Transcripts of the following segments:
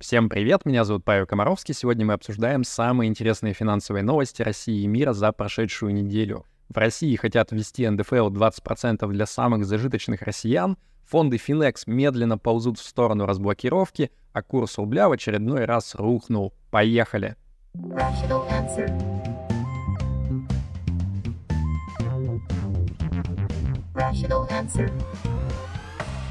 Всем привет, меня зовут Павел Комаровский. Сегодня мы обсуждаем самые интересные финансовые новости России и мира за прошедшую неделю. В России хотят ввести НДФЛ 20% для самых зажиточных россиян, фонды Финекс медленно ползут в сторону разблокировки, а курс рубля в очередной раз рухнул. Поехали! Rational answer.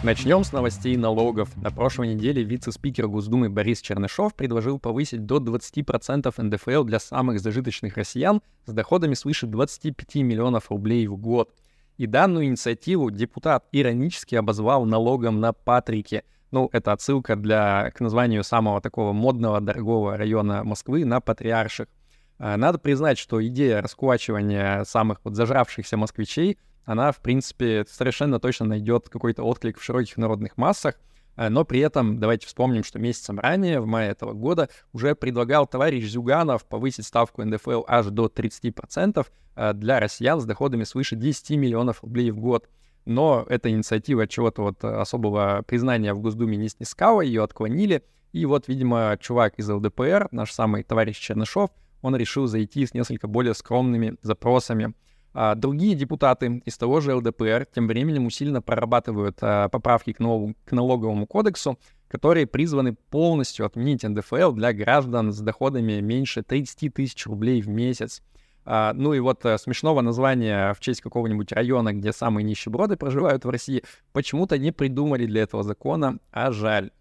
Начнем с новостей налогов. На прошлой неделе вице-спикер Госдумы Борис Чернышов предложил повысить до 20% НДФЛ для самых зажиточных россиян с доходами свыше 25 миллионов рублей в год. И данную инициативу депутат иронически обозвал налогом на Патрики. Ну, это отсылка для, к названию самого такого модного, дорогого района Москвы на Патриарших. А, надо признать, что идея раскулачивания самых вот зажравшихся москвичей — она, в принципе, совершенно точно найдет какой-то отклик в широких народных массах, э, но при этом давайте вспомним, что месяцем ранее, в мае этого года, уже предлагал товарищ Зюганов повысить ставку НДФЛ аж до 30% э, для россиян с доходами свыше 10 миллионов рублей в год. Но эта инициатива чего-то вот особого признания в Госдуме не снискала, ее отклонили. И вот, видимо, чувак из ЛДПР, наш самый товарищ Чернышов, он решил зайти с несколько более скромными запросами. А другие депутаты из того же ЛДПР тем временем усиленно прорабатывают а, поправки к, налог, к налоговому кодексу, которые призваны полностью отменить НДФЛ для граждан с доходами меньше 30 тысяч рублей в месяц. А, ну и вот а, смешного названия в честь какого-нибудь района, где самые нищеброды проживают в России, почему-то не придумали для этого закона, а жаль.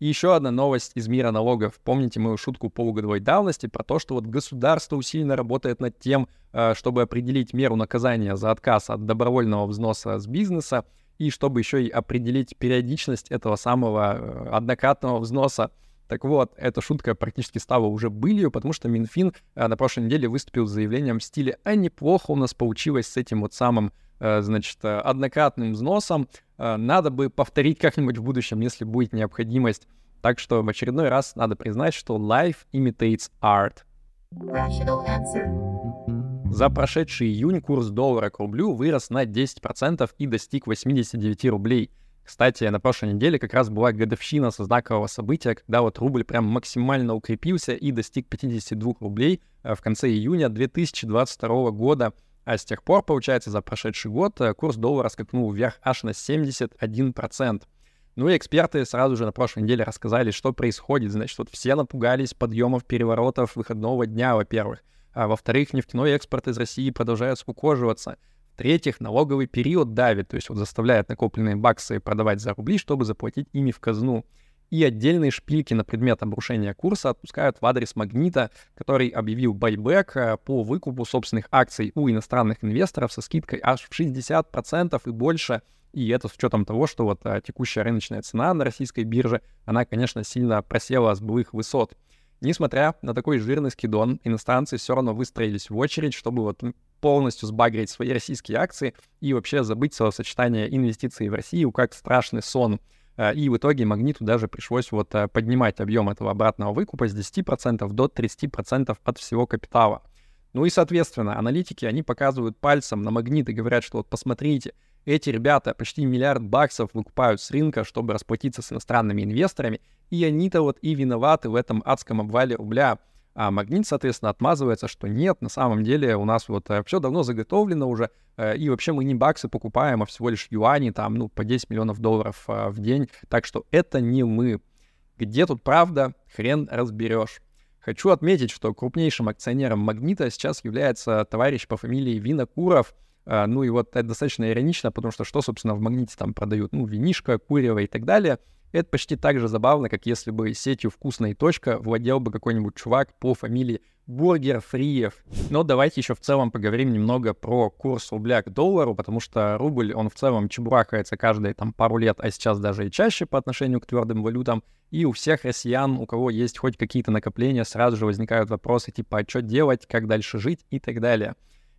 И еще одна новость из мира налогов. Помните мою шутку полугодовой давности про то, что вот государство усиленно работает над тем, э, чтобы определить меру наказания за отказ от добровольного взноса с бизнеса, и чтобы еще и определить периодичность этого самого э, однократного взноса. Так вот, эта шутка практически стала уже былью, потому что Минфин э, на прошлой неделе выступил с заявлением в стиле «А неплохо у нас получилось с этим вот самым значит, однократным взносом, Э, надо бы повторить как-нибудь в будущем, если будет необходимость. Так что в очередной раз надо признать, что life imitates art. За прошедший июнь курс доллара к рублю вырос на 10% и достиг 89 рублей. Кстати, на прошлой неделе как раз была годовщина со знакового события, когда вот рубль прям максимально укрепился и достиг 52 рублей э, в конце июня 2022 года. А с тех пор, получается, за прошедший год э, курс доллара скакнул вверх аж на 71%. Ну и эксперты сразу же на прошлой неделе рассказали, что происходит. Значит, вот все напугались подъемов переворотов выходного дня, во-первых. А во-вторых, нефтяной экспорт из России продолжает скукоживаться. В-третьих, налоговый период давит, то есть вот заставляет накопленные баксы продавать за рубли, чтобы заплатить ими в казну и отдельные шпильки на предмет обрушения курса отпускают в адрес Магнита, который объявил байбек э, по выкупу собственных акций у иностранных инвесторов со скидкой аж в 60% и больше. И это с учетом того, что вот а, текущая рыночная цена на российской бирже, она, конечно, сильно просела с былых высот. Несмотря на такой жирный скидон, иностранцы все равно выстроились в очередь, чтобы вот полностью сбагрить свои российские акции и вообще забыть словосочетание инвестиций в Россию как страшный сон. Э, и в итоге Магниту даже пришлось вот э, поднимать объем этого обратного выкупа с 10% до 30% от всего капитала. Ну и, соответственно, аналитики, они показывают пальцем на Магнит и говорят, что вот посмотрите, эти ребята почти миллиард баксов выкупают с рынка, чтобы расплатиться с иностранными инвесторами, и они-то вот и виноваты в этом адском обвале рубля. А магнит, соответственно, отмазывается, что нет, на самом деле у нас вот э, все давно заготовлено уже, э, и вообще мы не баксы покупаем, а всего лишь юани, там, ну, по 10 миллионов долларов э, в день, так что это не мы. Где тут правда, хрен разберешь. Хочу отметить, что крупнейшим акционером «Магнита» сейчас является товарищ по фамилии Винокуров. Ну и вот это достаточно иронично, потому что что, собственно, в «Магните» там продают? Ну, винишко, курево и так далее — это почти так же забавно, как если бы сетью «Вкусная точка» владел бы какой-нибудь чувак по фамилии Бургер Фриев. Но давайте еще в целом поговорим немного про курс рубля к доллару, потому что рубль, он в целом чебуракается каждые там пару лет, а сейчас даже и чаще по отношению к твердым валютам. И у всех россиян, у кого есть хоть какие-то накопления, сразу же возникают вопросы типа, а что делать, как дальше жить и так далее.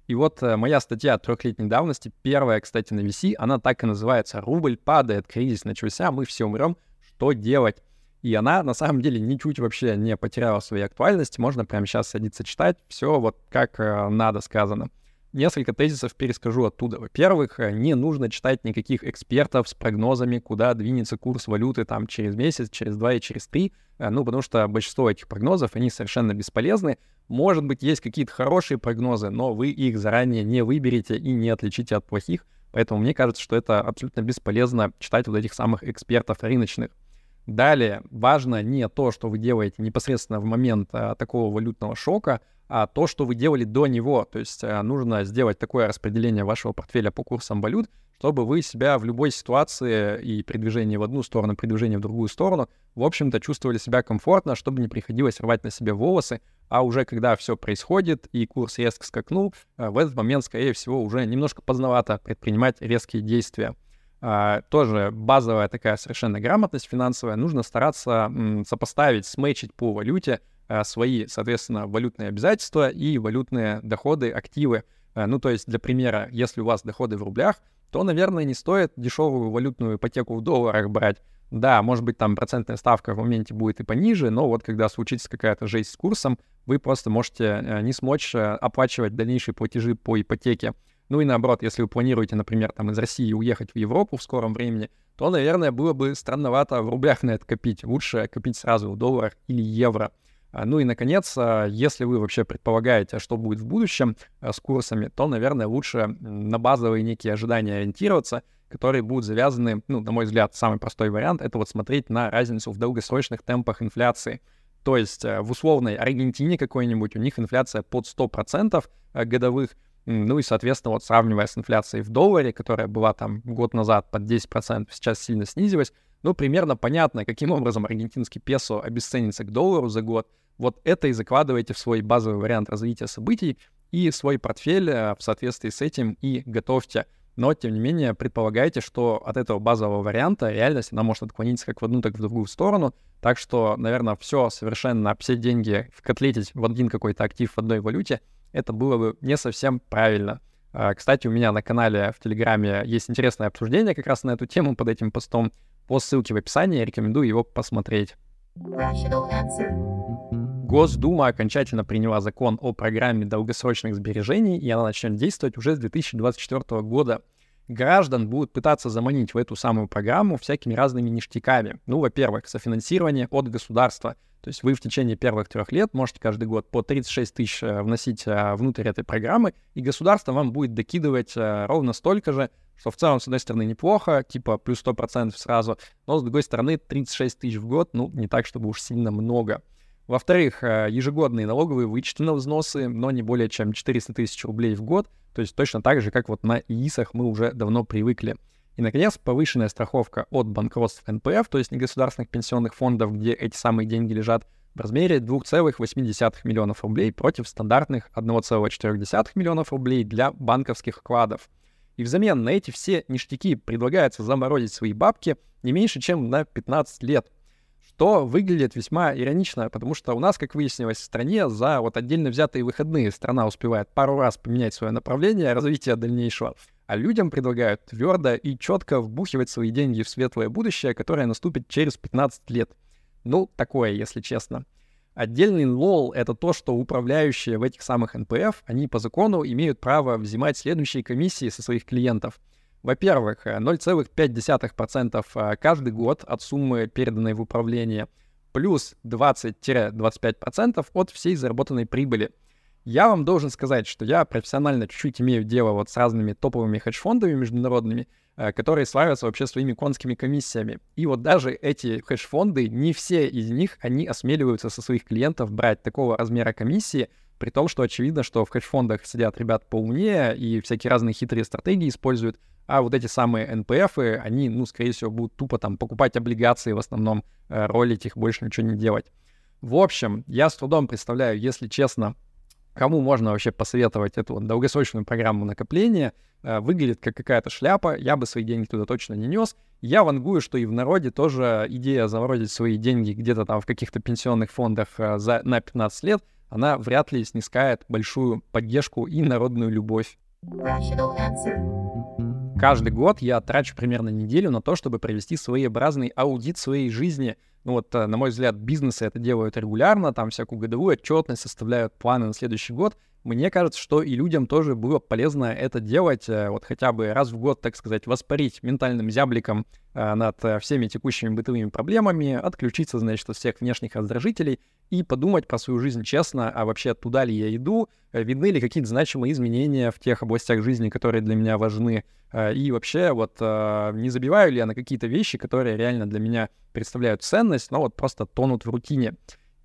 И вот э, моя статья трехлетней давности, первая, кстати, на VC, она так и называется «Рубль падает, кризис начался, мы все умрем, что делать?» И она на самом деле ничуть вообще не потеряла своей актуальности, можно прямо сейчас садиться читать, все вот как э, надо сказано. Несколько тезисов перескажу оттуда. Во-первых, э, не нужно читать никаких экспертов с прогнозами, куда двинется курс валюты там через месяц, через два и через три, э, ну, потому что большинство этих прогнозов, они совершенно бесполезны. Может быть, есть какие-то хорошие прогнозы, но вы их заранее не выберете и не отличите от плохих, поэтому мне кажется, что это абсолютно бесполезно читать вот этих самых экспертов рыночных. Далее, важно не то, что вы делаете непосредственно в момент а, такого валютного шока, а то, что вы делали до него. То есть а, нужно сделать такое распределение вашего портфеля по курсам валют, чтобы вы себя в любой ситуации и при движении в одну сторону, при движении в другую сторону, в общем-то, чувствовали себя комфортно, чтобы не приходилось рвать на себе волосы, а уже когда все происходит и курс резко скакнул, а, в этот момент, скорее всего, уже немножко поздновато предпринимать резкие действия. Uh, тоже базовая такая совершенно грамотность финансовая. Нужно стараться сопоставить, смечить по валюте свои, соответственно, валютные обязательства и валютные доходы, активы. Uh, ну, то есть, для примера, если у вас доходы в рублях, то, наверное, не стоит дешевую валютную ипотеку в долларах брать. Да, может быть, там процентная ставка в моменте будет и пониже, но вот когда случится какая-то жесть с курсом, вы просто можете не смочь оплачивать дальнейшие платежи по ипотеке. Ну и наоборот, если вы планируете, например, там из России уехать в Европу в скором времени, то, наверное, было бы странновато в рублях на это копить. Лучше копить сразу в долларах или евро. А, ну и, наконец, а, если вы вообще предполагаете, что будет в будущем а, с курсами, то, наверное, лучше на базовые некие ожидания ориентироваться, которые будут завязаны, ну, на мой взгляд, самый простой вариант — это вот смотреть на разницу в долгосрочных темпах инфляции. То есть в условной Аргентине какой-нибудь у них инфляция под 100% годовых, ну и, соответственно, вот сравнивая с инфляцией в долларе, которая была там год назад под 10%, сейчас сильно снизилась, ну, примерно понятно, каким образом аргентинский песо обесценится к доллару за год. Вот это и закладываете в свой базовый вариант развития событий и свой портфель э, в соответствии с этим и готовьте. Но, тем не менее, предполагайте, что от этого базового варианта реальность, она может отклониться как в одну, так и в другую сторону. Так что, наверное, все совершенно, все деньги вкотлетить в один какой-то актив в одной валюте — это было бы не совсем правильно. А, кстати, у меня на канале в Телеграме есть интересное обсуждение как раз на эту тему под этим постом. По ссылке в описании рекомендую его посмотреть. Госдума окончательно приняла закон о программе долгосрочных сбережений, и она начнет действовать уже с 2024 года. Граждан будут пытаться заманить в эту самую программу всякими разными ништяками. Ну, во-первых, софинансирование от государства. То есть вы в течение первых трех лет можете каждый год по 36 тысяч э, вносить э, внутрь этой программы, и государство вам будет докидывать э, ровно столько же, что в целом, с одной стороны, неплохо, типа плюс 100% сразу, но с другой стороны, 36 тысяч в год, ну, не так, чтобы уж сильно много. Во-вторых, ежегодные налоговые вычеты на взносы, но не более чем 400 тысяч рублей в год, то есть точно так же, как вот на ИИСах мы уже давно привыкли. И, наконец, повышенная страховка от банкротств НПФ, то есть негосударственных пенсионных фондов, где эти самые деньги лежат, в размере 2,8 миллионов рублей против стандартных 1,4 миллионов рублей для банковских вкладов. И взамен на эти все ништяки предлагается заморозить свои бабки не меньше, чем на 15 лет. Что выглядит весьма иронично, потому что у нас, как выяснилось, в стране за вот отдельно взятые выходные страна успевает пару раз поменять свое направление развития дальнейшего а людям предлагают твердо и четко вбухивать свои деньги в светлое будущее, которое наступит через 15 лет. Ну, такое, если честно. Отдельный лол — это то, что управляющие в этих самых НПФ, они по закону имеют право взимать следующие комиссии со своих клиентов. Во-первых, 0,5% э, каждый год от суммы, переданной в управление, плюс 20-25% от всей заработанной прибыли — я вам должен сказать, что я профессионально чуть-чуть имею дело вот с разными топовыми хедж-фондами международными, э, которые славятся вообще своими конскими комиссиями. И вот даже эти хедж-фонды, не все из них, они осмеливаются со своих клиентов брать такого размера комиссии, при том, что очевидно, что в хедж-фондах сидят ребят поумнее и всякие разные хитрые стратегии используют, а вот эти самые НПФы, они, ну, скорее всего, будут тупо там покупать облигации в основном, э, ролить их, больше ничего не делать. В общем, я с трудом представляю, если честно, кому можно вообще посоветовать эту долгосрочную программу накопления, э, выглядит как какая-то шляпа, я бы свои деньги туда точно не нес. Я вангую, что и в народе тоже идея заморозить свои деньги где-то там в каких-то пенсионных фондах э, за, на 15 лет, она вряд ли снискает большую поддержку и народную любовь. Каждый год я трачу примерно неделю на то, чтобы провести своеобразный аудит своей жизни. Ну вот, э, на мой взгляд, бизнесы это делают регулярно, там всякую годовую отчетность, составляют планы на следующий год. Мне кажется, что и людям тоже было полезно это делать, э, вот хотя бы раз в год, так сказать, воспарить ментальным зябликом э, над э, всеми текущими бытовыми проблемами, отключиться, значит, от всех внешних раздражителей и подумать про свою жизнь честно, а вообще туда ли я иду, видны ли какие-то значимые изменения в тех областях жизни, которые для меня важны, и вообще вот не забиваю ли я на какие-то вещи, которые реально для меня представляют ценность, но вот просто тонут в рутине.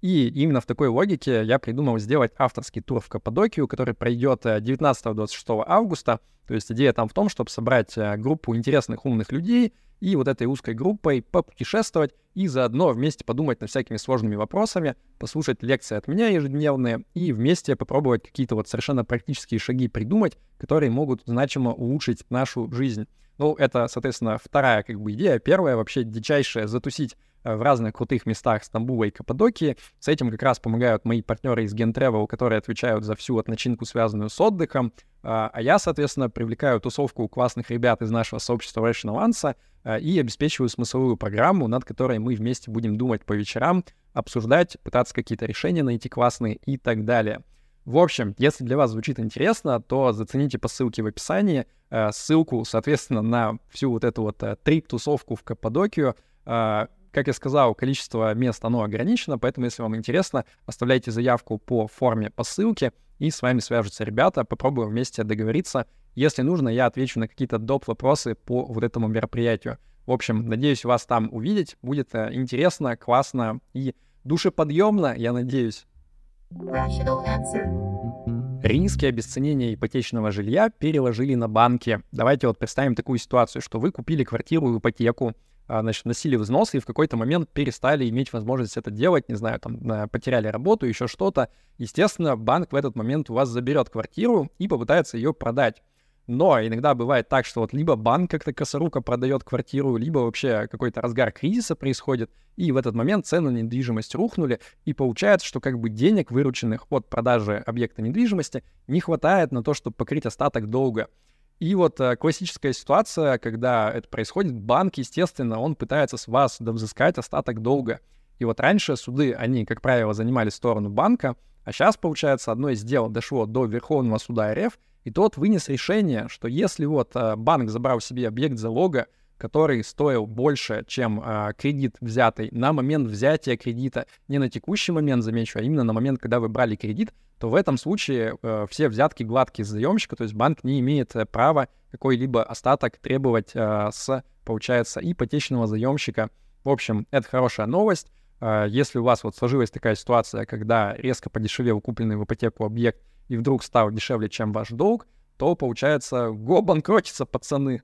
И именно в такой логике я придумал сделать авторский тур в Каппадокию, который пройдет 19-26 э, августа. То есть идея там в том, чтобы собрать э, группу интересных, умных людей и вот этой узкой группой попутешествовать и заодно вместе подумать над всякими сложными вопросами, послушать лекции от меня ежедневные и вместе попробовать какие-то вот совершенно практические шаги придумать, которые могут значимо улучшить нашу жизнь. Ну, это, соответственно, вторая как бы идея. Первая вообще дичайшая — затусить в разных крутых местах Стамбула и Каппадокии. С этим как раз помогают мои партнеры из Gentravel, которые отвечают за всю вот начинку, связанную с отдыхом. А, а я, соответственно, привлекаю тусовку классных ребят из нашего сообщества Rational Answer э, и обеспечиваю смысловую программу, над которой мы вместе будем думать по вечерам, обсуждать, пытаться какие-то решения найти классные и так далее. В общем, если для вас звучит интересно, то зацените по ссылке в описании, э, ссылку, соответственно, на всю вот эту вот трип-тусовку в Каппадокию, как я сказал, количество мест, оно ограничено, поэтому, если вам интересно, оставляйте заявку по форме, по ссылке, и с вами свяжутся ребята, попробуем вместе договориться. Если нужно, я отвечу на какие-то доп. вопросы по вот этому мероприятию. В общем, надеюсь вас там увидеть. Будет э, интересно, классно и душеподъемно, я надеюсь. Риски обесценения ипотечного жилья переложили на банки. Давайте вот представим такую ситуацию, что вы купили квартиру в ипотеку, значит, носили взносы и в какой-то момент перестали иметь возможность это делать, не знаю, там, потеряли работу, еще что-то. Естественно, банк в этот момент у вас заберет квартиру и попытается ее продать. Но иногда бывает так, что вот либо банк как-то косоруко продает квартиру, либо вообще какой-то разгар кризиса происходит, и в этот момент цены на недвижимость рухнули, и получается, что как бы денег, вырученных от продажи объекта недвижимости, не хватает на то, чтобы покрыть остаток долга. И вот э, классическая ситуация, когда это происходит, банк, естественно, он пытается с вас взыскать остаток долга. И вот раньше суды, они, как правило, занимали сторону банка, а сейчас, получается, одно из дел дошло до Верховного суда РФ, и тот вынес решение, что если вот э, банк забрал себе объект залога, который стоил больше, чем э, кредит взятый на момент взятия кредита, не на текущий момент, замечу, а именно на момент, когда вы брали кредит, то в этом случае э, все взятки гладкие с заемщика, то есть банк не имеет э, права какой-либо остаток требовать э, с, получается, ипотечного заемщика. В общем, это хорошая новость. Э, если у вас вот сложилась такая ситуация, когда резко подешевел купленный в ипотеку объект и вдруг стал дешевле, чем ваш долг, то, получается, го банкротится, пацаны.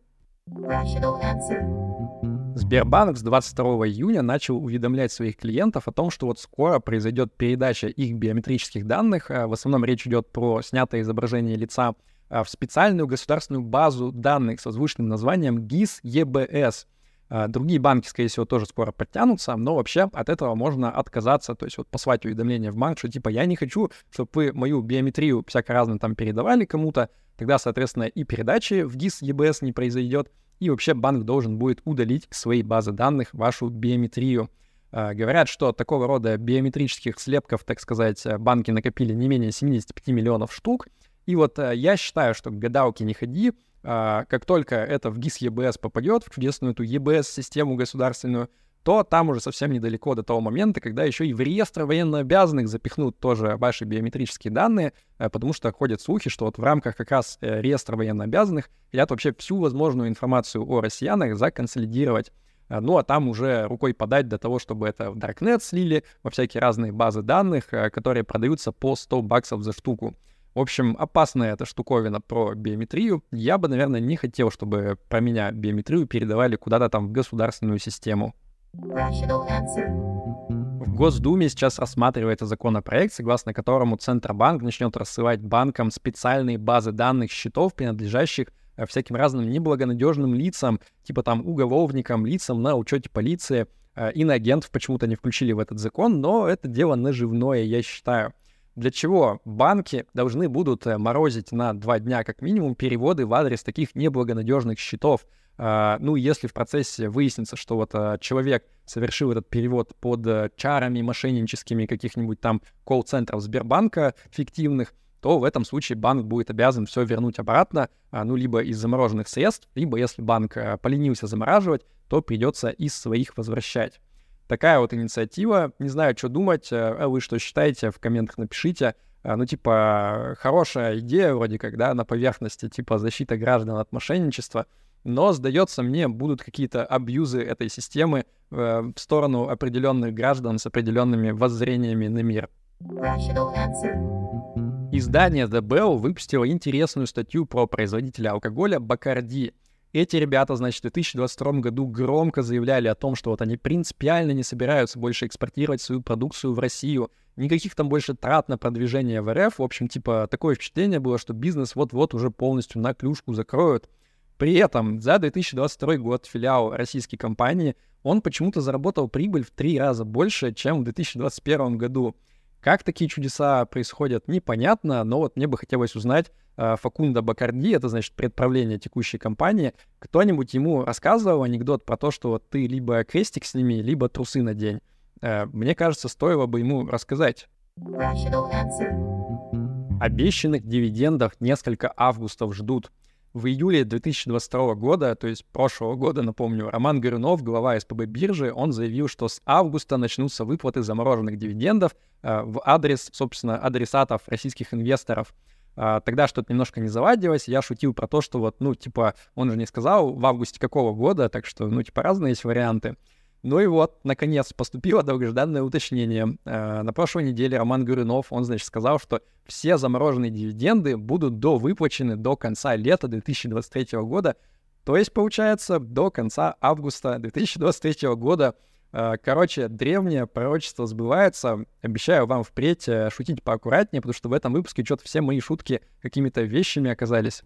Сбербанк с 22 июня начал уведомлять своих клиентов о том, что вот скоро произойдет передача их биометрических данных. А, в основном речь идет про снятое изображение лица а, в специальную государственную базу данных со звучным названием ГИС ЕБС. А, другие банки, скорее всего, тоже скоро подтянутся, но вообще от этого можно отказаться, то есть вот послать уведомление в банк, что типа я не хочу, чтобы вы мою биометрию всяко разно там передавали кому-то, тогда, соответственно, и передачи в ГИС ЕБС не произойдет, и вообще банк должен будет удалить из своей базы данных вашу биометрию. Uh, говорят, что такого рода биометрических слепков, так сказать, банки накопили не менее 75 миллионов штук. И вот uh, я считаю, что к гадалке не ходи, как только это в ГИС ЕБС попадет, в чудесную эту ЕБС-систему государственную, то там уже совсем недалеко до того момента, когда еще и в реестр военнообязанных запихнут тоже ваши биометрические данные, э, потому что ходят слухи, что вот в рамках как раз э, реестра военнообязанных хотят вообще всю возможную информацию о россиянах законсолидировать. Э, ну, а там уже рукой подать до того, чтобы это в Darknet слили, во всякие разные базы данных, которые продаются по 100 баксов за штуку. В общем, опасная эта штуковина про биометрию. Я бы, наверное, не хотел, чтобы про меня биометрию передавали куда-то там в государственную систему. В Госдуме сейчас рассматривается законопроект, согласно которому Центробанк начнет рассылать банкам специальные базы данных счетов, принадлежащих э, всяким разным неблагонадежным лицам, типа там уголовникам, лицам на учете полиции. Э, Иноагентов почему-то не включили в этот закон, но это дело наживное, я считаю. Для чего банки должны будут э, морозить на два дня как минимум переводы в адрес таких неблагонадежных счетов? А, ну, если в процессе выяснится, что вот а, человек совершил этот перевод под а, чарами мошенническими каких-нибудь там колл-центров Сбербанка фиктивных, то в этом случае банк будет обязан все вернуть обратно, а, ну, либо из замороженных средств, либо если банк поленился замораживать, то придется из своих возвращать. Такая вот инициатива. Не знаю, что думать. А вы что считаете? В комментах напишите. Ну, типа, хорошая идея вроде как, да, на поверхности, типа защита граждан от мошенничества. Но, сдается мне, будут какие-то абьюзы этой системы э, в сторону определенных граждан с определенными воззрениями на мир. Издание The Bell выпустило интересную статью про производителя алкоголя Бакарди. Эти ребята, значит, в 2022 году громко заявляли о том, что вот они принципиально не собираются больше экспортировать свою продукцию в Россию. Никаких там больше трат на продвижение в РФ. В общем, типа, такое впечатление было, что бизнес вот-вот уже полностью на клюшку закроют. При этом за 2022 год филиал российской компании, он почему-то заработал прибыль в три раза больше, чем в 2021 году. Как такие чудеса происходят, непонятно, но вот мне бы хотелось узнать, э, Факунда Бакарди, это значит предправление текущей компании, кто-нибудь ему рассказывал анекдот про то, что вот ты либо крестик сними, либо трусы надень. Э, мне кажется, стоило бы ему рассказать. Обещанных дивидендов несколько августов ждут. В июле 2022 года, то есть прошлого года, напомню, Роман Горюнов, глава СПБ биржи, он заявил, что с августа начнутся выплаты замороженных дивидендов э, в адрес, собственно, адресатов российских инвесторов. Uh, тогда что-то немножко не заладилось. Я шутил про то, что вот, ну, типа, он же не сказал в августе какого года, так что, ну, типа, разные есть варианты. Ну и вот, наконец, поступило долгожданное уточнение. Э, на прошлой неделе Роман Горюнов, он, значит, сказал, что все замороженные дивиденды будут довыплачены до конца лета 2023 года, то есть, получается, до конца августа 2023 года. Э, короче, древнее пророчество сбывается. Обещаю вам впредь э, шутить поаккуратнее, потому что в этом выпуске что-то все мои шутки какими-то вещами оказались.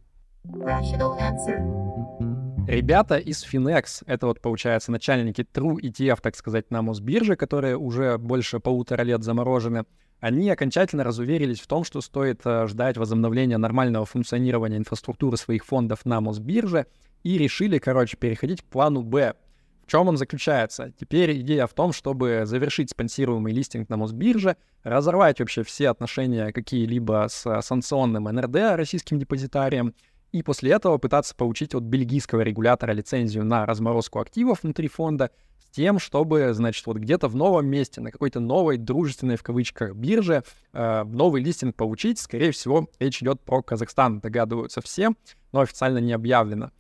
Ребята из Finex, это вот, получается, начальники True ETF, так сказать, на Мосбирже, которые уже больше полутора лет заморожены, они окончательно разуверились в том, что стоит э, ждать возобновления нормального функционирования инфраструктуры своих фондов на Мосбирже, и решили, короче, переходить к плану «Б». В чем он заключается? Теперь идея в том, чтобы завершить спонсируемый листинг на Мосбирже, разорвать вообще все отношения какие-либо с санкционным НРД, российским депозитарием, и после этого пытаться получить от бельгийского регулятора лицензию на разморозку активов внутри фонда с тем, чтобы, значит, вот где-то в новом месте, на какой-то новой дружественной в кавычках бирже э, новый листинг получить. Скорее всего, речь идет про Казахстан, догадываются все, но официально не объявлено.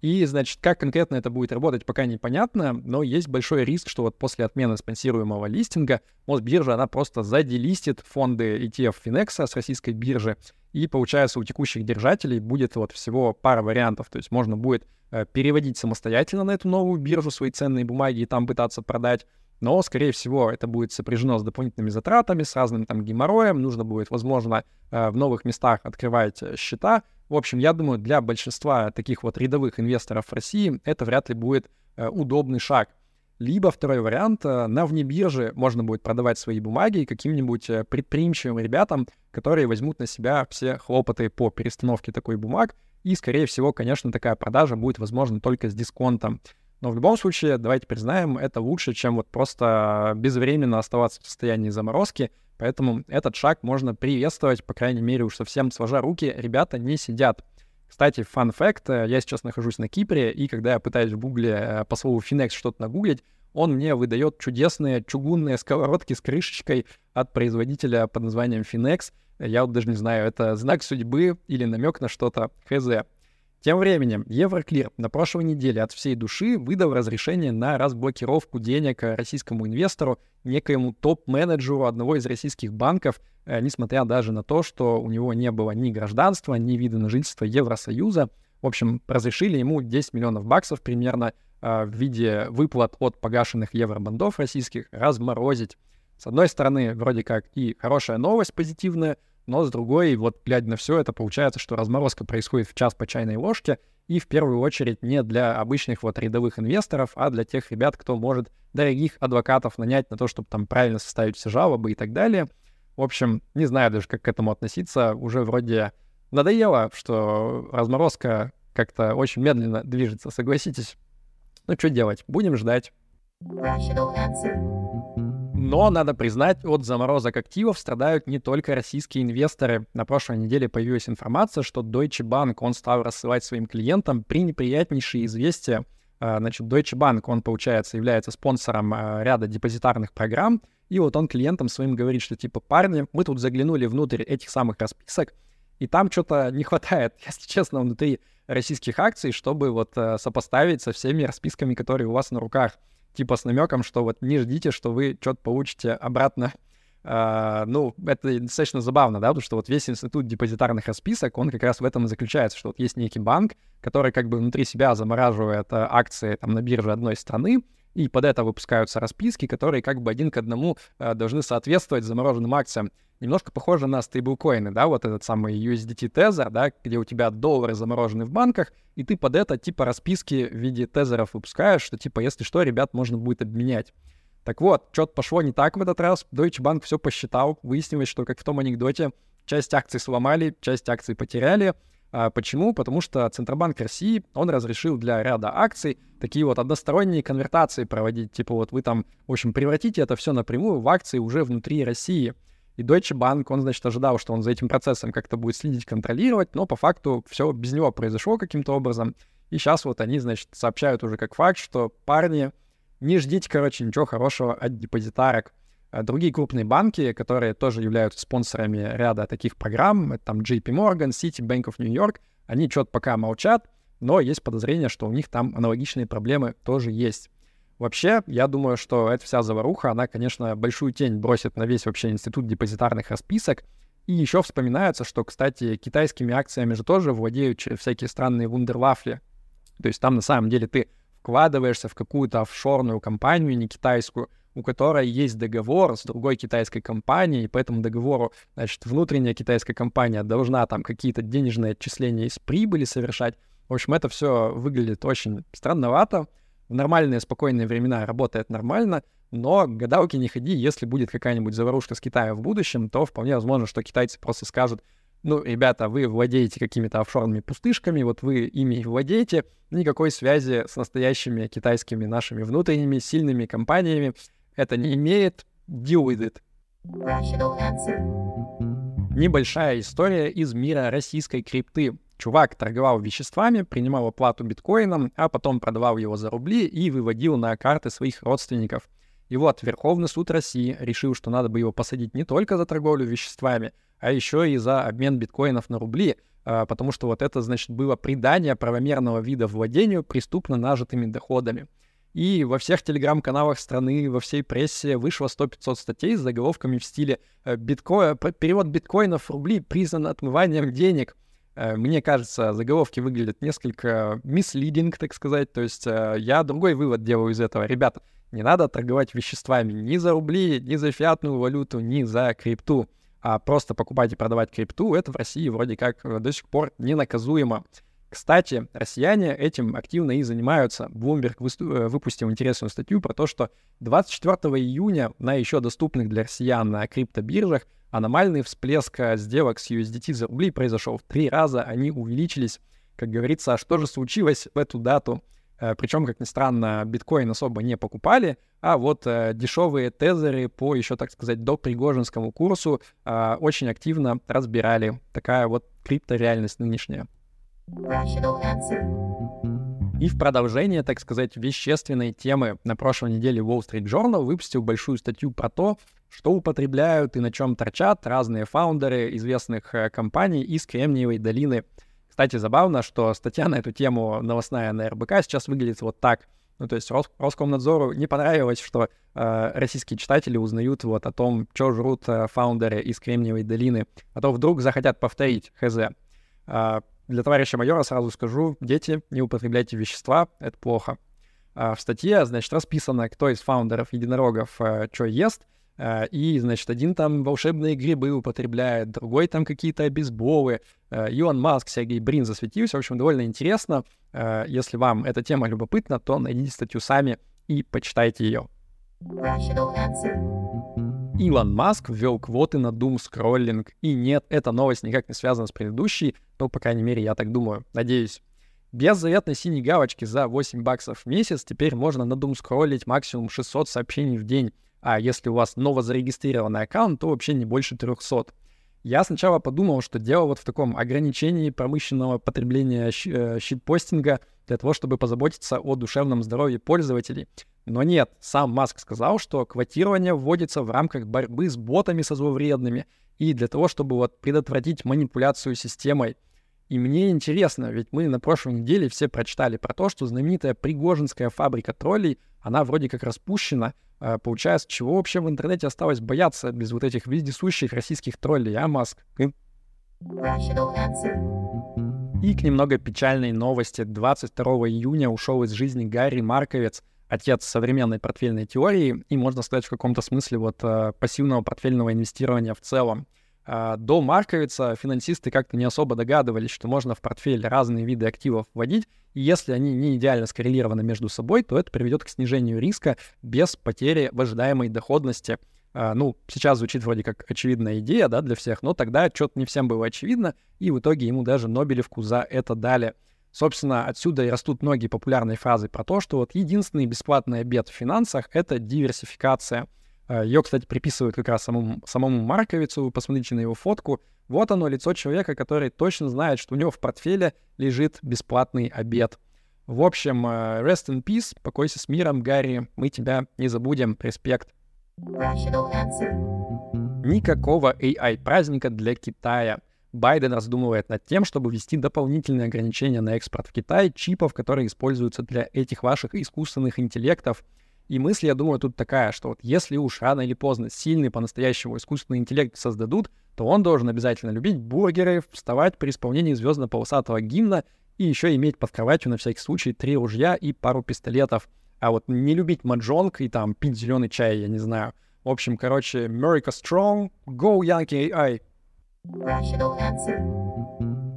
И, значит, как конкретно это будет работать, пока непонятно, но есть большой риск, что вот после отмены спонсируемого листинга Мосбиржа, она просто заделистит фонды ETF Finex с российской биржи, и получается у текущих держателей будет вот всего пара вариантов, то есть можно будет э, переводить самостоятельно на эту новую биржу свои ценные бумаги и там пытаться продать, но, скорее всего, это будет сопряжено с дополнительными затратами, с разным там геморроем, нужно будет, возможно, э, в новых местах открывать э, счета, в общем, я думаю, для большинства таких вот рядовых инвесторов в России это вряд ли будет э, удобный шаг. Либо второй вариант, э, на внебирже можно будет продавать свои бумаги каким-нибудь э, предприимчивым ребятам, которые возьмут на себя все хлопоты по перестановке такой бумаг, и, скорее всего, конечно, такая продажа будет возможна только с дисконтом. Но в любом случае, давайте признаем, это лучше, чем вот просто безвременно оставаться в состоянии заморозки, поэтому этот шаг можно приветствовать, по крайней мере, уж совсем сложа руки, ребята не сидят. Кстати, фан факт, я сейчас нахожусь на Кипре, и когда я пытаюсь в Гугле э, по слову Finex что-то нагуглить, он мне выдает чудесные чугунные сковородки с крышечкой от производителя под названием Finex. Я вот даже не знаю, это знак судьбы или намек на что-то, хз. Тем временем Евроклир на прошлой неделе от всей души выдал разрешение на разблокировку денег российскому инвестору, некоему топ-менеджеру одного из российских банков, э, несмотря даже на то, что у него не было ни гражданства, ни вида на жительство Евросоюза. В общем, разрешили ему 10 миллионов баксов примерно э, в виде выплат от погашенных евробандов российских разморозить. С одной стороны, вроде как и хорошая новость позитивная — но с другой, вот глядя на все это, получается, что разморозка происходит в час по чайной ложке, и в первую очередь не для обычных вот рядовых инвесторов, а для тех ребят, кто может дорогих адвокатов нанять на то, чтобы там правильно составить все жалобы и так далее. В общем, не знаю даже, как к этому относиться. Уже вроде надоело, что разморозка как-то очень медленно движется, согласитесь? Ну, что делать? Будем ждать. Но, надо признать, от заморозок активов страдают не только российские инвесторы. На прошлой неделе появилась информация, что Deutsche Bank, он стал рассылать своим клиентам пренеприятнейшие известия. А, значит, Deutsche Bank, он, получается, является спонсором а, ряда депозитарных программ, и вот он клиентам своим говорит, что типа, парни, мы тут заглянули внутрь этих самых расписок, и там что-то не хватает, если честно, внутри российских акций, чтобы вот э, сопоставить со всеми расписками, которые у вас на руках. Типа с намеком, что вот не ждите, что вы что-то получите обратно. Uh, ну, это достаточно забавно, да, потому что вот весь институт депозитарных расписок, он как раз в этом и заключается, что вот есть некий банк, который как бы внутри себя замораживает uh, акции там на бирже одной страны, и под это выпускаются расписки, которые как бы один к одному uh, должны соответствовать замороженным акциям немножко похоже на стейблкоины, да, вот этот самый USDT Tether, да, где у тебя доллары заморожены в банках, и ты под это типа расписки в виде тезеров выпускаешь, что типа, если что, ребят, можно будет обменять. Так вот, что-то пошло не так в этот раз. Deutsche Bank все посчитал. Выяснилось, что, как в том анекдоте, часть акций сломали, часть акций потеряли. А почему? Потому что Центробанк России, он разрешил для ряда акций такие вот односторонние конвертации проводить. Типа вот вы там, в общем, превратите это все напрямую в акции уже внутри России. И Deutsche Bank, он, значит, ожидал, что он за этим процессом как-то будет следить, контролировать, но по факту все без него произошло каким-то образом. И сейчас вот они, значит, сообщают уже как факт, что парни, не ждите, короче, ничего хорошего от депозитарок. А другие крупные банки, которые тоже являются спонсорами ряда таких программ, это там JP Morgan, City, Bank of New York, они что-то пока молчат, но есть подозрение, что у них там аналогичные проблемы тоже есть. Вообще, я думаю, что эта вся заваруха, она, конечно, большую тень бросит на весь вообще институт депозитарных расписок. И еще вспоминается, что, кстати, китайскими акциями же тоже владеют всякие странные вундервафли. То есть там на самом деле ты вкладываешься в какую-то офшорную компанию, не китайскую, у которой есть договор с другой китайской компанией, и по этому договору, значит, внутренняя китайская компания должна там какие-то денежные отчисления из прибыли совершать. В общем, это все выглядит очень странновато в нормальные спокойные времена работает нормально, но гадалки не ходи, если будет какая-нибудь заварушка с Китаем в будущем, то вполне возможно, что китайцы просто скажут, ну, ребята, вы владеете какими-то офшорными пустышками, вот вы ими владеете, никакой связи с настоящими китайскими нашими внутренними сильными компаниями это не имеет, deal with it. Небольшая история из мира российской крипты. Чувак торговал веществами, принимал оплату биткоином, а потом продавал его за рубли и выводил на карты своих родственников. И вот Верховный суд России решил, что надо бы его посадить не только за торговлю веществами, а еще и за обмен биткоинов на рубли, а, потому что вот это, значит, было придание правомерного вида владению преступно нажитыми доходами. И во всех телеграм-каналах страны, во всей прессе вышло 100-500 статей с заголовками в стиле э, «Биткоин, «Перевод биткоинов в рубли признан отмыванием денег», Э, мне кажется, заголовки выглядят несколько мислидинг, так сказать. То есть э, я другой вывод делаю из этого. Ребята, не надо торговать веществами ни за рубли, ни за фиатную валюту, ни за крипту. А просто покупать и продавать крипту, это в России вроде как до сих пор не наказуемо. Кстати, россияне этим активно и занимаются. Bloomberg выпустил интересную статью про то, что 24 июня на еще доступных для россиян на криптобиржах аномальный всплеск э, сделок с USDT за рубли произошел в три раза, они увеличились. Как говорится, а что же случилось в эту дату? Э, Причем, как ни странно, биткоин особо не покупали, а вот э, дешевые тезеры по еще, так сказать, до пригожинскому курсу э, очень активно разбирали. Такая вот криптореальность нынешняя. И в продолжение, так сказать, вещественной темы на прошлой неделе Wall Street Journal выпустил большую статью про то, что употребляют и на чем торчат разные фаундеры известных э, компаний из Кремниевой долины. Кстати, забавно, что статья на эту тему новостная на РБК сейчас выглядит вот так. Ну, то есть Рос Роскомнадзору не понравилось, что э, российские читатели узнают вот о том, что жрут э, фаундеры из Кремниевой долины, а то вдруг захотят повторить ХЗ. Э, для товарища майора сразу скажу, дети, не употребляйте вещества, это плохо. Э, в статье, значит, расписано, кто из фаундеров единорогов э, что ест, Э, и, значит, один там волшебные грибы употребляет, другой там какие-то обезболы. Э, Илон Маск, Сергей Брин засветился. В общем, довольно интересно. Если вам эта тема любопытна, то найдите статью сами и почитайте ее. Илон Маск ввел квоты на Doom скроллинг. И нет, эта новость никак не связана с предыдущей, но, по крайней мере, я так думаю. Надеюсь. Без заветной синей галочки за 8 баксов в месяц теперь можно на Doom скроллить максимум 600 сообщений в день. а если у вас новозарегистрированный аккаунт, то вообще не больше 300. Я сначала подумал, что дело вот в таком ограничении промышленного потребления э, щитпостинга для того, чтобы позаботиться о душевном здоровье пользователей. Но нет, сам Маск сказал, что квотирование вводится в рамках борьбы с ботами со зловредными и для того, чтобы вот предотвратить манипуляцию системой. И мне интересно, ведь мы на прошлой неделе все прочитали про то, что знаменитая Пригожинская фабрика троллей, она вроде как распущена, а, получается, чего вообще в интернете осталось бояться без вот этих вездесущих российских троллей, а, Маск? И к немного печальной новости. 22 июня ушел из жизни Гарри Марковец, отец современной портфельной теории и, можно сказать, в каком-то смысле вот а, пассивного портфельного инвестирования в целом. А, до Марковица финансисты как-то не особо догадывались, что можно в портфель разные виды активов вводить, и если они не идеально скоррелированы между собой, то это приведет к снижению риска без потери в ожидаемой доходности. А, ну, сейчас звучит вроде как очевидная идея, да, для всех, но тогда что-то не всем было очевидно, и в итоге ему даже Нобелевку за это дали. Собственно, отсюда и растут многие популярные фразы про то, что вот единственный бесплатный обед в финансах — это диверсификация — Э, Ее, кстати, приписывают как раз самому, самому Марковицу. Посмотрите на его фотку. Вот оно, лицо человека, который точно знает, что у него в портфеле лежит бесплатный обед. В общем, э, rest in peace, покойся с миром, Гарри. Мы тебя не забудем. Респект. Никакого AI-праздника для Китая. Байден раздумывает над тем, чтобы ввести дополнительные ограничения на экспорт в Китай чипов, которые используются для этих ваших искусственных интеллектов — и мысль, я думаю, тут такая, что вот если уж рано или поздно сильный по-настоящему искусственный интеллект создадут, то он должен обязательно любить бургеры, вставать при исполнении звездно-полосатого гимна и еще иметь под кроватью на всякий случай три ружья и пару пистолетов. А вот не любить маджонг и там пить зеленый чай, я не знаю. В общем, короче, America Strong, Go Yankee AI.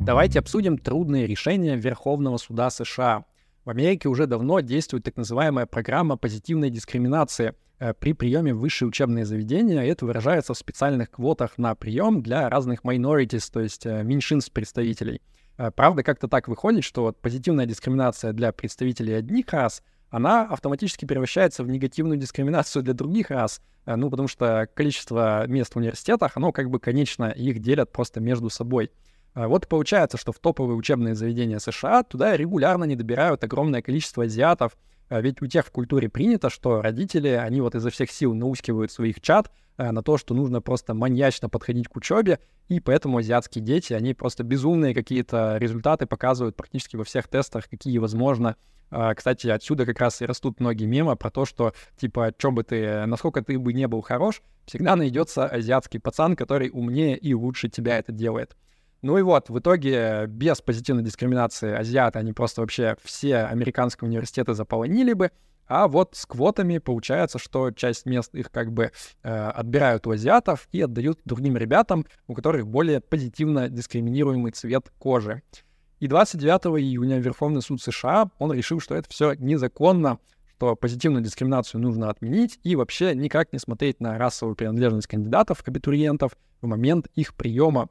Давайте обсудим трудные решения Верховного суда США. В Америке уже давно действует так называемая программа позитивной дискриминации э, при приеме в высшие учебные заведения. Это выражается в специальных квотах на прием для разных minorities, то есть э, меньшинств представителей. Э, правда, как-то так выходит, что вот позитивная дискриминация для представителей одних рас, она автоматически превращается в негативную дискриминацию для других рас, ну, потому что количество мест в университетах, оно как бы конечно, их делят просто между собой. А вот получается, что в топовые учебные заведения США туда регулярно не добирают огромное количество азиатов, а ведь у тех в культуре принято, что родители, они вот изо всех сил наускивают своих чат а, на то, что нужно просто маньячно подходить к учебе, и поэтому азиатские дети, они просто безумные какие-то результаты показывают практически во всех тестах, какие возможно. Кстати, отсюда как раз и растут многие мемы про то, что, типа, что бы ты, насколько ты бы не был хорош, всегда найдется азиатский пацан, который умнее и лучше тебя это делает. Ну и вот, в итоге без позитивной дискриминации азиаты, они просто вообще все американские университеты заполонили бы, а вот с квотами получается, что часть мест их как бы э, отбирают у азиатов и отдают другим ребятам, у которых более позитивно дискриминируемый цвет кожи. И 29 июня Верховный суд США, он решил, что это все незаконно, что позитивную дискриминацию нужно отменить и вообще никак не смотреть на расовую принадлежность кандидатов, абитуриентов в момент их приема.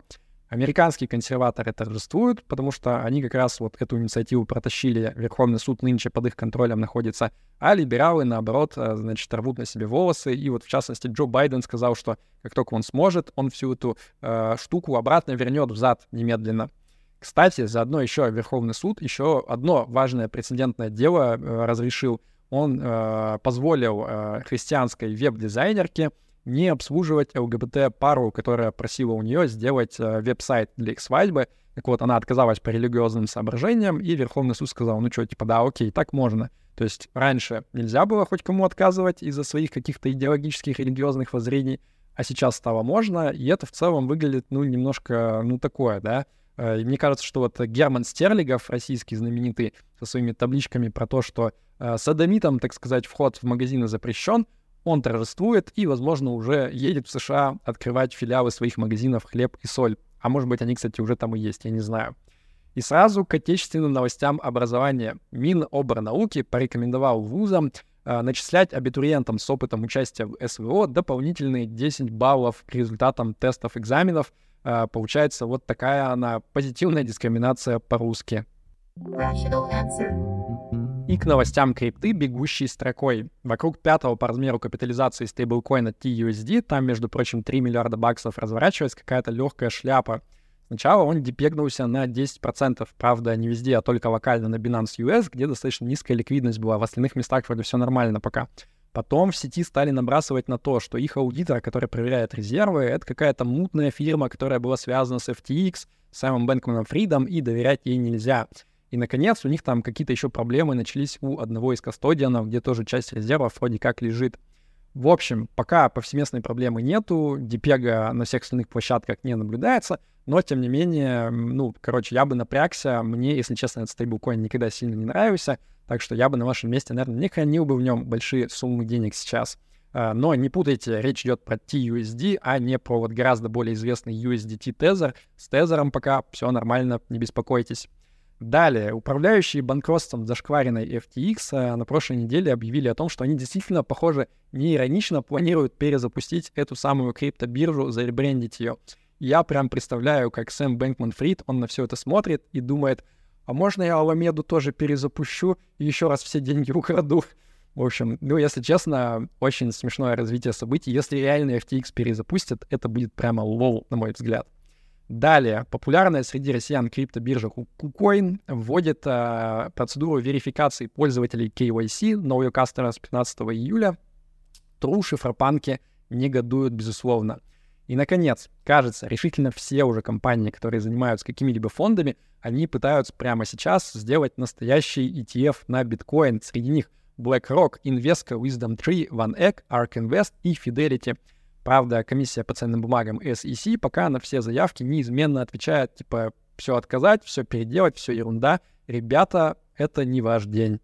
Американские консерваторы торжествуют, потому что они как раз вот эту инициативу протащили, Верховный суд нынче под их контролем находится, а либералы, наоборот, э, значит, рвут на себе волосы, и вот, в частности, Джо Байден сказал, что как только он сможет, он всю эту э, штуку обратно вернет взад немедленно. Кстати, заодно еще Верховный суд еще одно важное прецедентное дело э, разрешил. Он э, позволил э, христианской веб-дизайнерке не обслуживать ЛГБТ-пару, которая просила у нее сделать э, веб-сайт для их свадьбы. Так вот, она отказалась по религиозным соображениям, и Верховный суд сказал, ну что, типа, да, окей, так можно. То есть раньше нельзя было хоть кому отказывать из-за своих каких-то идеологических религиозных воззрений, а сейчас стало можно, и это в целом выглядит, ну, немножко, ну, такое, да. Э, и мне кажется, что вот Герман Стерлигов, российский знаменитый, со своими табличками про то, что э, садомитам, так сказать, вход в магазины запрещен, он торжествует и, возможно, уже едет в США открывать филиалы своих магазинов «Хлеб и соль». А может быть, они, кстати, уже там и есть, я не знаю. И сразу к отечественным новостям образования. Миноборнауки порекомендовал вузам э, начислять абитуриентам с опытом участия в СВО дополнительные 10 баллов к результатам тестов экзаменов. Э, получается вот такая она позитивная дискриминация по-русски. Rational answer. И к новостям крипты, бегущей строкой. Вокруг пятого по размеру капитализации стейблкоина TUSD, там, между прочим, 3 миллиарда баксов, разворачивается какая-то легкая шляпа. Сначала он депегнулся на 10%, правда, не везде, а только локально на Binance US, где достаточно низкая ликвидность была. В остальных местах вроде все нормально пока. Потом в сети стали набрасывать на то, что их аудитор, который проверяет резервы, это какая-то мутная фирма, которая была связана с FTX, Саймом Бэнкманом Фридом, и доверять ей нельзя. И, наконец, у них там какие-то еще проблемы начались у одного из кастодианов, где тоже часть резервов вроде как лежит. В общем, пока повсеместной проблемы нету, депега на всех остальных площадках не наблюдается, но, тем не менее, ну, короче, я бы напрягся. Мне, если честно, этот стейблкоин никогда сильно не нравился, так что я бы на вашем месте, наверное, не хранил бы в нем большие суммы денег сейчас. А, но не путайте, речь идет про TUSD, а не про вот гораздо более известный USDT Tether. С Тезером пока все нормально, не беспокойтесь. Далее, управляющие банкротством зашкваренной FTX э, на прошлой неделе объявили о том, что они действительно, похоже, неиронично планируют перезапустить эту самую криптобиржу, заребрендить ее. Я прям представляю, как Сэм Бэнкман Фрид, он на все это смотрит и думает, а можно я Аламеду тоже перезапущу и еще раз все деньги украду? В общем, ну, если честно, очень смешное развитие событий. Если реально FTX перезапустят, это будет прямо лол, на мой взгляд. Далее, популярная среди россиян криптобиржа KuCoin вводит э, процедуру верификации пользователей KYC, Know Your Customer с 15 июля. True шифропанки негодуют, безусловно. И, наконец, кажется, решительно все уже компании, которые занимаются какими-либо фондами, они пытаются прямо сейчас сделать настоящий ETF на биткоин. Среди них BlackRock, Invesco, Wisdom Tree, OneEgg, ARK Invest и Fidelity — Правда, комиссия по ценным бумагам SEC пока на все заявки неизменно отвечает, типа, все отказать, все переделать, все ерунда. Ребята, это не ваш день.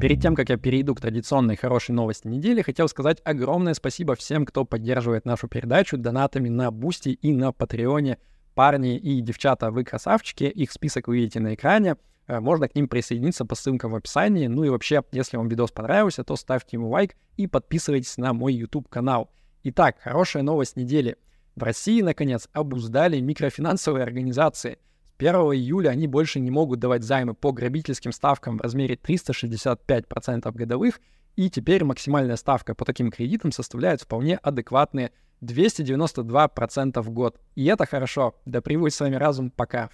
Перед тем, как я перейду к традиционной хорошей новости недели, хотел сказать огромное спасибо всем, кто поддерживает нашу передачу донатами на Boosty и на Patreon е. Парни и девчата, вы красавчики, их список вы видите на экране. Э, можно к ним присоединиться по ссылкам в описании. Ну и вообще, если вам видос понравился, то ставьте ему лайк и подписывайтесь на мой YouTube-канал. Итак, хорошая новость недели. В России, наконец, обуздали микрофинансовые организации. С 1 июля они больше не могут давать займы по грабительским ставкам в размере 365% годовых, и теперь максимальная ставка по таким кредитам составляет вполне адекватные 292% в год. И это хорошо. Да приводит с вами разум. Пока.